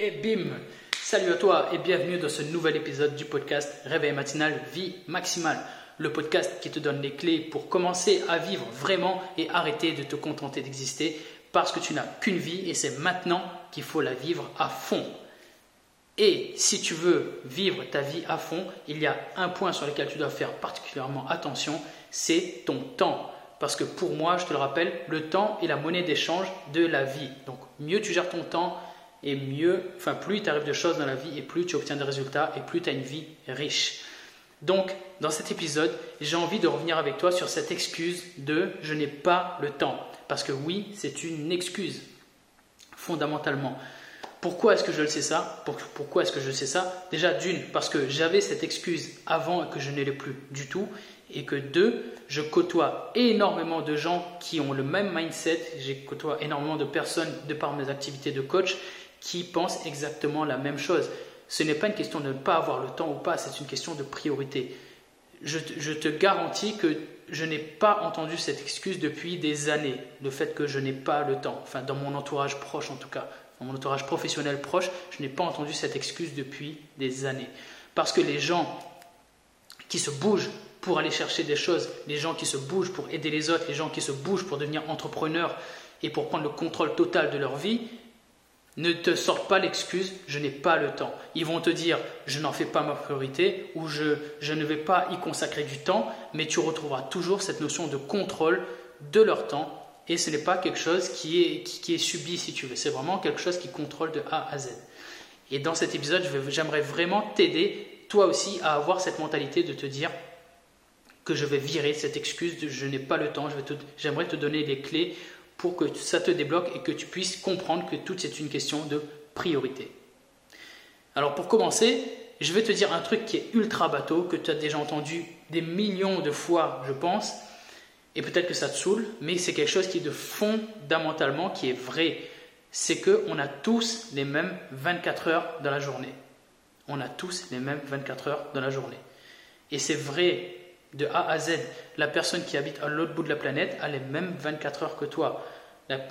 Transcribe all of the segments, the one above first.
Et bim Salut à toi et bienvenue dans ce nouvel épisode du podcast Réveil matinal Vie maximale. Le podcast qui te donne les clés pour commencer à vivre vraiment et arrêter de te contenter d'exister parce que tu n'as qu'une vie et c'est maintenant qu'il faut la vivre à fond. Et si tu veux vivre ta vie à fond, il y a un point sur lequel tu dois faire particulièrement attention, c'est ton temps. Parce que pour moi, je te le rappelle, le temps est la monnaie d'échange de la vie. Donc mieux tu gères ton temps, et mieux, enfin plus il t'arrive de choses dans la vie et plus tu obtiens des résultats et plus tu as une vie riche. Donc, dans cet épisode, j'ai envie de revenir avec toi sur cette excuse de je n'ai pas le temps. Parce que oui, c'est une excuse, fondamentalement. Pourquoi est-ce que je le sais ça? Pourquoi est-ce que je sais ça? Déjà, d'une, parce que j'avais cette excuse avant que je ne plus du tout. Et que deux, je côtoie énormément de gens qui ont le même mindset. J'ai côtoie énormément de personnes de par mes activités de coach qui pensent exactement la même chose. Ce n'est pas une question de ne pas avoir le temps ou pas, c'est une question de priorité. Je, te garantis que je n'ai pas entendu cette excuse depuis des années, le fait que je n'ai pas le temps, enfin dans mon entourage proche en tout cas, dans mon entourage professionnel proche, je n'ai pas entendu cette excuse depuis des années. Parce que les gens qui se bougent pour aller chercher des choses, les gens qui se bougent pour aider les autres, les gens qui se bougent pour devenir entrepreneurs et pour prendre le contrôle total de leur vie, ne te sortent pas l'excuse je n'ai pas le temps. Ils vont te dire je n'en fais pas ma priorité ou je, je ne vais pas y consacrer du temps, mais tu retrouveras toujours cette notion de contrôle de leur temps et ce n'est pas quelque chose qui est, qui, est subi si tu veux, c'est vraiment quelque chose qui contrôle de A à Z. Et dans cet épisode, j'aimerais vraiment t'aider, toi aussi, à avoir cette mentalité de te dire que je vais virer cette excuse de je n'ai pas le temps, j'aimerais te, te donner les clés pour que ça te débloque et que tu puisses comprendre que tout c'est une question de priorité. Alors pour commencer, je vais te dire un truc qui est ultra bateau, que tu as déjà entendu des millions de fois, je pense, et peut-être que ça te saoule, mais c'est quelque chose qui est de fondamentalement, qui est vrai. C'est qu'on a tous les mêmes 24 heures dans la journée. On a tous les mêmes 24 heures dans la journée. Et c'est vrai de A à Z. La personne qui habite à l'autre bout de la planète a les mêmes 24 heures que toi.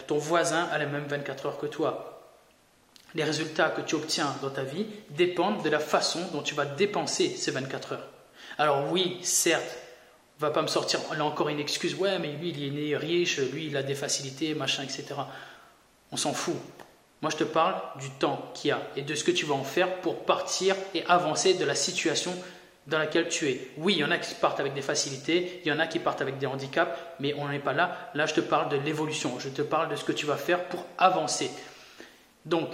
Ton voisin a les mêmes 24 heures que toi. Les résultats que tu obtiens dans ta vie dépendent de la façon dont tu vas dépenser ces 24 heures. Alors oui, certes, va pas me sortir là encore une excuse, ouais mais lui il est né riche, lui il a des facilités, machin, etc. On s'en fout. Moi je te parle du temps qu'il y a et de ce que tu vas en faire pour partir et avancer de la situation dans laquelle tu es. Oui, il y en a qui partent avec des facilités, il y en a qui partent avec des handicaps, mais on n'en est pas là. Là, je te parle de l'évolution, je te parle de ce que tu vas faire pour avancer. Donc,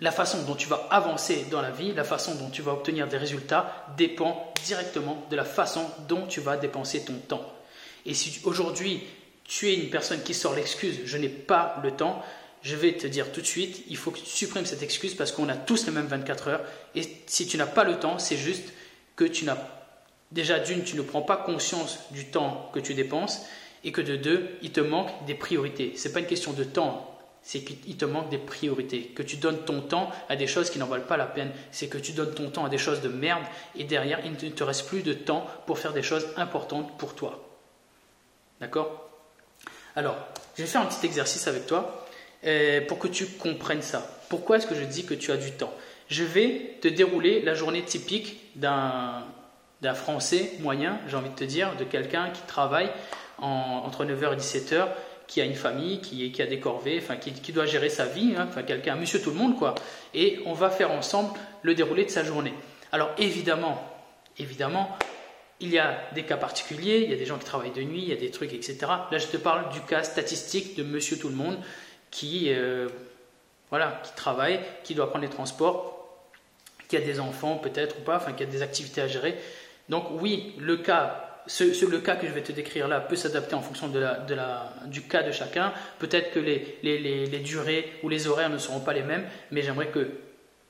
la façon dont tu vas avancer dans la vie, la façon dont tu vas obtenir des résultats dépend directement de la façon dont tu vas dépenser ton temps. Et si aujourd'hui tu es une personne qui sort l'excuse je n'ai pas le temps, je vais te dire tout de suite, il faut que tu supprimes cette excuse parce qu'on a tous les mêmes 24 heures. Et si tu n'as pas le temps, c'est juste que tu n'as déjà d'une, tu ne prends pas conscience du temps que tu dépenses et que de deux, il te manque des priorités. Ce n'est pas une question de temps, c'est qu'il te manque des priorités. Que tu donnes ton temps à des choses qui n'en valent pas la peine. C'est que tu donnes ton temps à des choses de merde et derrière, il ne te reste plus de temps pour faire des choses importantes pour toi. D'accord? Alors, je vais faire un petit exercice avec toi euh, pour que tu comprennes ça. Pourquoi est-ce que je dis que tu as du temps? Je vais te dérouler la journée typique d'un Français moyen, j'ai envie de te dire, de quelqu'un qui travaille entre 9h et 17h, qui a une famille, qui, a des corvées, enfin, qui, qui, doit gérer sa vie, hein, enfin, quelqu'un, monsieur tout le monde, quoi. Et on va faire ensemble le déroulé de sa journée. Alors, évidemment, évidemment, il y a des cas particuliers, il y a des gens qui travaillent de nuit, il y a des trucs, etc. Là, je te parle du cas statistique de monsieur tout le monde qui, euh, voilà, qui travaille, qui doit prendre les transports qui a des enfants peut-être ou pas, enfin qui a des activités à gérer. Donc oui, le cas, le cas que je vais te décrire là peut s'adapter en fonction de du cas de chacun. Peut-être que les, durées ou les horaires ne seront pas les mêmes, mais j'aimerais que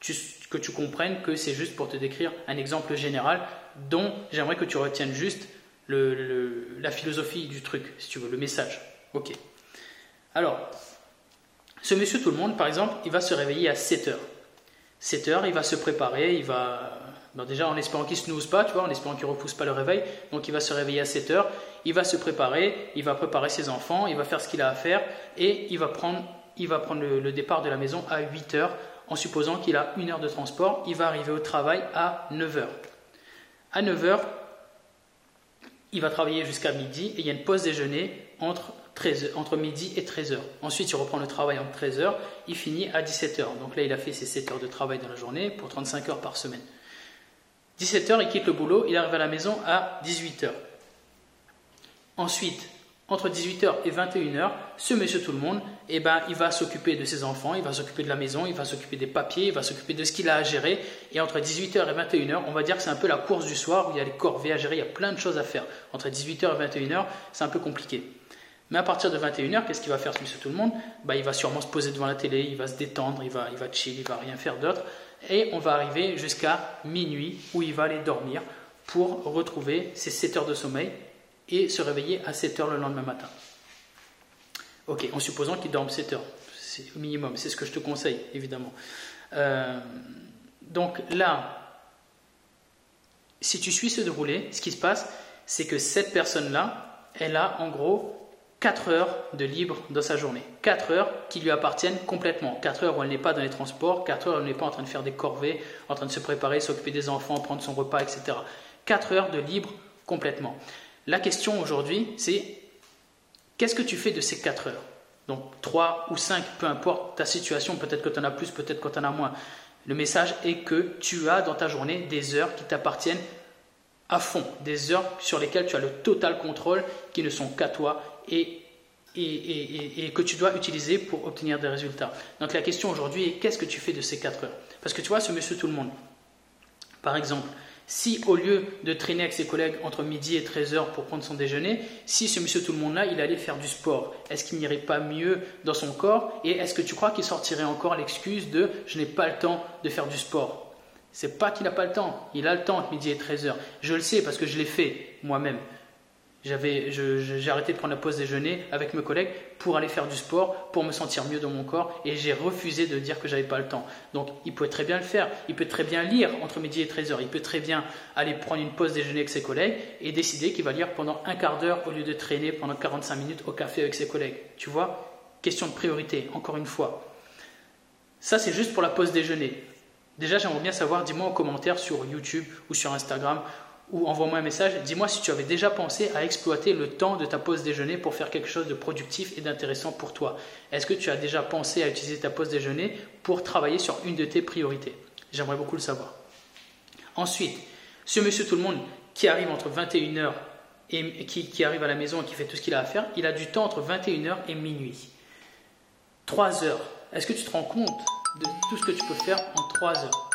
tu, comprennes que c'est juste pour te décrire un exemple général dont j'aimerais que tu retiennes juste la philosophie du truc, si tu veux, le message. Ok. Alors, ce monsieur tout le monde, par exemple, il va se réveiller à 7 heures. 7 heures, il va se préparer, il va. déjà en espérant qu'il ne snooze pas, tu vois, en espérant qu'il ne repousse pas le réveil. Donc il va se réveiller à 7 heures, il va se préparer, il va préparer ses enfants, il va faire ce qu'il a à faire et il va prendre, il va prendre le, départ de la maison à 8 heures en supposant qu'il a une heure de transport, il va arriver au travail à 9h. À 9h, il va travailler jusqu'à midi et il y a une pause déjeuner entre, 13, entre midi et 13h. Ensuite, il reprend le travail entre 13h, il finit à 17h. Donc là, il a fait ses 7 heures de travail dans la journée pour 35 heures par semaine. 17h, il quitte le boulot, il arrive à la maison à 18h. Ensuite, entre 18h et 21h, ce monsieur tout le monde, eh ben, il va s'occuper de ses enfants, il va s'occuper de la maison, il va s'occuper des papiers, il va s'occuper de ce qu'il a à gérer. Et entre 18h et 21h, on va dire que c'est un peu la course du soir où il y a les corvées à gérer, il y a plein de choses à faire. Entre 18h et 21h, c'est un peu compliqué. Mais à partir de 21h, qu'est-ce qu'il va faire monsieur tout le monde? Bah, Il va sûrement se poser devant la télé, il va se détendre, il va, il va chill, il va rien faire d'autre. Et on va arriver jusqu'à minuit où il va aller dormir pour retrouver ses 7 heures de sommeil et se réveiller à 7 heures le lendemain matin. Ok, en supposant qu'il dorme 7 heures, c'est au minimum, c'est ce que je te conseille, évidemment. Euh, donc là, si tu suis ce déroulé, ce qui se passe, c'est que cette personne-là, elle a en gros 4 heures de libre dans sa journée. 4 heures qui lui appartiennent complètement. 4 heures où elle n'est pas dans les transports, 4 heures où elle n'est pas en train de faire des corvées, en train de se préparer, s'occuper des enfants, prendre son repas, etc. 4 heures de libre complètement. La question aujourd'hui, c'est qu'est-ce que tu fais de ces 4 heures? Donc 3 ou 5, peu importe ta situation, peut-être que tu en as plus, peut-être que tu en as moins. Le message est que tu as dans ta journée des heures qui t'appartiennent à fond, des heures sur lesquelles tu as le total contrôle, qui ne sont qu'à toi et, et, que tu dois utiliser pour obtenir des résultats. Donc la question aujourd'hui est qu'est-ce que tu fais de ces 4 heures? Parce que tu vois, ce monsieur tout le monde, par exemple, si au lieu de traîner avec ses collègues entre midi et 13h pour prendre son déjeuner, si ce monsieur tout le monde-là, il allait faire du sport, est-ce qu'il n'irait pas mieux dans son corps? Et est-ce que tu crois qu'il sortirait encore l'excuse de je n'ai pas le temps de faire du sport? C'est pas qu'il n'a pas le temps, il a le temps entre midi et 13h. Je le sais parce que je l'ai fait moi-même. J'ai arrêté de prendre la pause déjeuner avec mes collègues pour aller faire du sport, pour me sentir mieux dans mon corps, et j'ai refusé de dire que j'avais pas le temps. Donc, il peut très bien le faire. Il peut très bien lire entre midi et 13h. Il peut très bien aller prendre une pause déjeuner avec ses collègues et décider qu'il va lire pendant un quart d'heure au lieu de traîner pendant 45 minutes au café avec ses collègues. Tu vois? Question de priorité, encore une fois. Ça, c'est juste pour la pause déjeuner. Déjà, j'aimerais bien savoir, dis-moi en commentaire sur YouTube ou sur Instagram ou envoie-moi un message, dis-moi si tu avais déjà pensé à exploiter le temps de ta pause déjeuner pour faire quelque chose de productif et d'intéressant pour toi. Est-ce que tu as déjà pensé à utiliser ta pause déjeuner pour travailler sur une de tes priorités? J'aimerais beaucoup le savoir. Ensuite, ce monsieur tout le monde qui arrive entre 21h et qui, arrive à la maison et qui fait tout ce qu'il a à faire, il a du temps entre 21h et minuit. 3 heures. Est-ce que tu te rends compte de tout ce que tu peux faire en 3 heures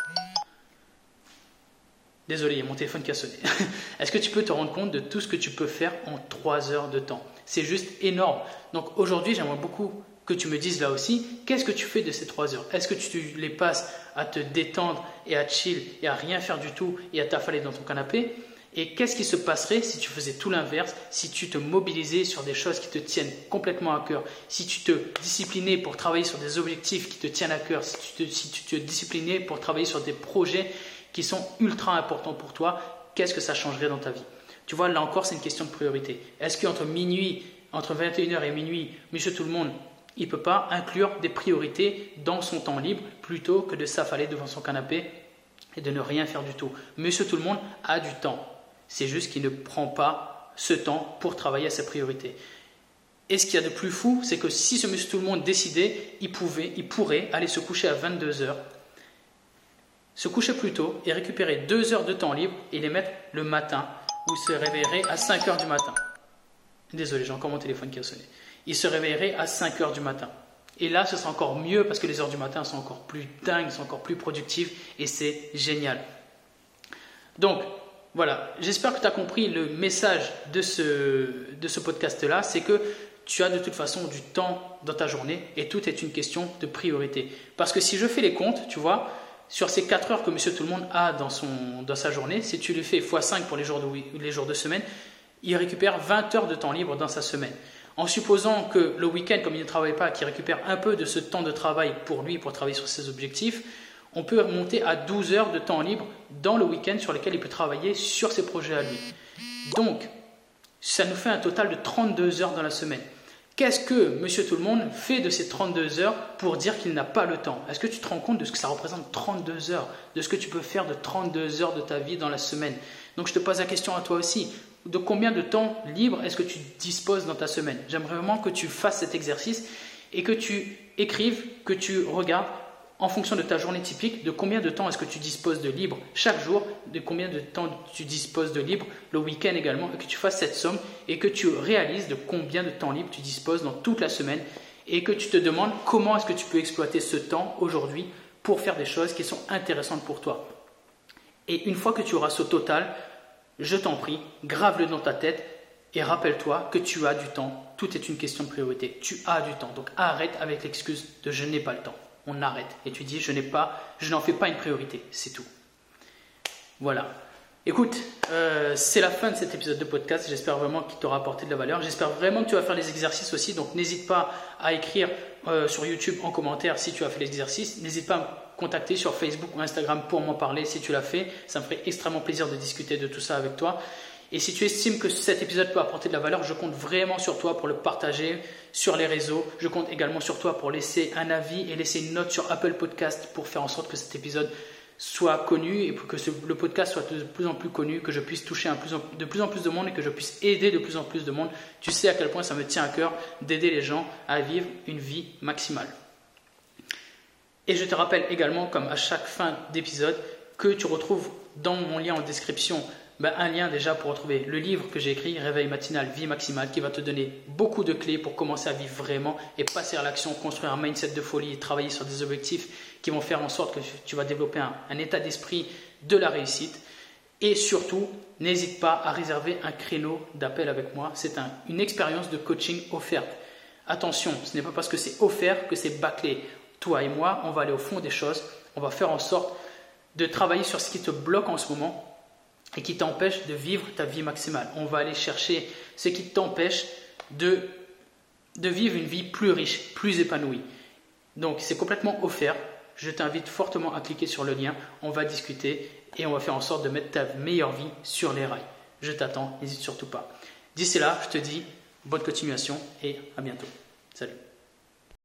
Désolé, il y a mon téléphone qui a sonné. Est-ce que tu peux te rendre compte de tout ce que tu peux faire en 3 heures de temps? C'est juste énorme. Donc aujourd'hui, j'aimerais beaucoup que tu me dises là aussi, qu'est-ce que tu fais de ces 3 heures? Est-ce que tu les passes à te détendre et à chill et à rien faire du tout et à t'affaler dans ton canapé? Et qu'est-ce qui se passerait si tu faisais tout l'inverse, si tu te mobilisais sur des choses qui te tiennent complètement à cœur, si tu te disciplinais pour travailler sur des objectifs qui te tiennent à cœur, si tu te, si disciplinais pour travailler sur des projets qui sont ultra importants pour toi, qu'est-ce que ça changerait dans ta vie? Tu vois, là encore, c'est une question de priorité. Est-ce qu'entre minuit, entre 21h et minuit, monsieur tout le monde, il ne peut pas inclure des priorités dans son temps libre plutôt que de s'affaler devant son canapé et de ne rien faire du tout? Monsieur tout le monde a du temps. C'est juste qu'il ne prend pas ce temps pour travailler à ses priorités. Et ce qu'il y a de plus fou, c'est que si ce monsieur tout le monde décidait, il, pouvait, il pourrait aller se coucher à 22 heures se coucher plus tôt et récupérer deux heures de temps libre et les mettre le matin ou se réveillerait à 5 heures du matin. Désolé, j'ai encore mon téléphone qui a sonné. Il se réveillerait à 5 heures du matin. Et là, ce sera encore mieux parce que les heures du matin sont encore plus dingues, sont encore plus productives et c'est génial. Donc, voilà, j'espère que tu as compris le message de ce, de ce podcast-là, c'est que tu as de toute façon du temps dans ta journée et tout est une question de priorité. Parce que si je fais les comptes, tu vois, sur ces 4 heures que monsieur tout le monde a dans, son, dans sa journée, si tu lui fais x5 pour les jours, de, les jours de semaine, il récupère 20 heures de temps libre dans sa semaine. En supposant que le week-end, comme il ne travaille pas, qu'il récupère un peu de ce temps de travail pour lui, pour travailler sur ses objectifs, on peut monter à 12 heures de temps libre dans le week-end sur lequel il peut travailler sur ses projets à lui. Donc, ça nous fait un total de 32 heures dans la semaine. Qu'est-ce que Monsieur Tout le Monde fait de ces 32 heures pour dire qu'il n'a pas le temps? Est-ce que tu te rends compte de ce que ça représente 32 heures De ce que tu peux faire de 32 heures de ta vie dans la semaine? Donc je te pose la question à toi aussi. De combien de temps libre est-ce que tu disposes dans ta semaine? J'aimerais vraiment que tu fasses cet exercice et que tu écrives, que tu regardes en fonction de ta journée typique, de combien de temps est-ce que tu disposes de libre chaque jour, de combien de temps tu disposes de libre le week-end également, et que tu fasses cette somme et que tu réalises de combien de temps libre tu disposes dans toute la semaine et que tu te demandes comment est-ce que tu peux exploiter ce temps aujourd'hui pour faire des choses qui sont intéressantes pour toi. Et une fois que tu auras ce total, je t'en prie, grave-le dans ta tête et rappelle-toi que tu as du temps. Tout est une question de priorité. Tu as du temps. Donc arrête avec l'excuse de je n'ai pas le temps on arrête et tu dis je n'en fais pas une priorité, c'est tout. Voilà. Écoute, euh, c'est la fin de cet épisode de podcast. J'espère vraiment qu'il t'aura apporté de la valeur. J'espère vraiment que tu vas faire les exercices aussi. Donc n'hésite pas à écrire euh, sur YouTube en commentaire si tu as fait l'exercice. N'hésite pas à me contacter sur Facebook ou Instagram pour m'en parler si tu l'as fait. Ça me ferait extrêmement plaisir de discuter de tout ça avec toi. Et si tu estimes que cet épisode peut apporter de la valeur, je compte vraiment sur toi pour le partager sur les réseaux. Je compte également sur toi pour laisser un avis et laisser une note sur Apple Podcast pour faire en sorte que cet épisode soit connu et que le podcast soit de plus en plus connu, que je puisse toucher de plus en plus de monde et que je puisse aider de plus en plus de monde. Tu sais à quel point ça me tient à cœur d'aider les gens à vivre une vie maximale. Et je te rappelle également, comme à chaque fin d'épisode, que tu retrouves dans mon lien en description ben, un lien déjà pour retrouver le livre que j'ai écrit, Réveil matinal, vie maximale, qui va te donner beaucoup de clés pour commencer à vivre vraiment et passer à l'action, construire un mindset de folie et travailler sur des objectifs qui vont faire en sorte que tu vas développer un, état d'esprit de la réussite. Et surtout, n'hésite pas à réserver un créneau d'appel avec moi. C'est une expérience de coaching offerte. Attention, ce n'est pas parce que c'est offert que c'est bâclé. Toi et moi, on va aller au fond des choses. On va faire en sorte de travailler sur ce qui te bloque en ce moment et qui t'empêche de vivre ta vie maximale. On va aller chercher ce qui t'empêche de, vivre une vie plus riche, plus épanouie. Donc c'est complètement offert. Je t'invite fortement à cliquer sur le lien. On va discuter et on va faire en sorte de mettre ta meilleure vie sur les rails. Je t'attends, n'hésite surtout pas. D'ici là, je te dis bonne continuation et à bientôt. Salut.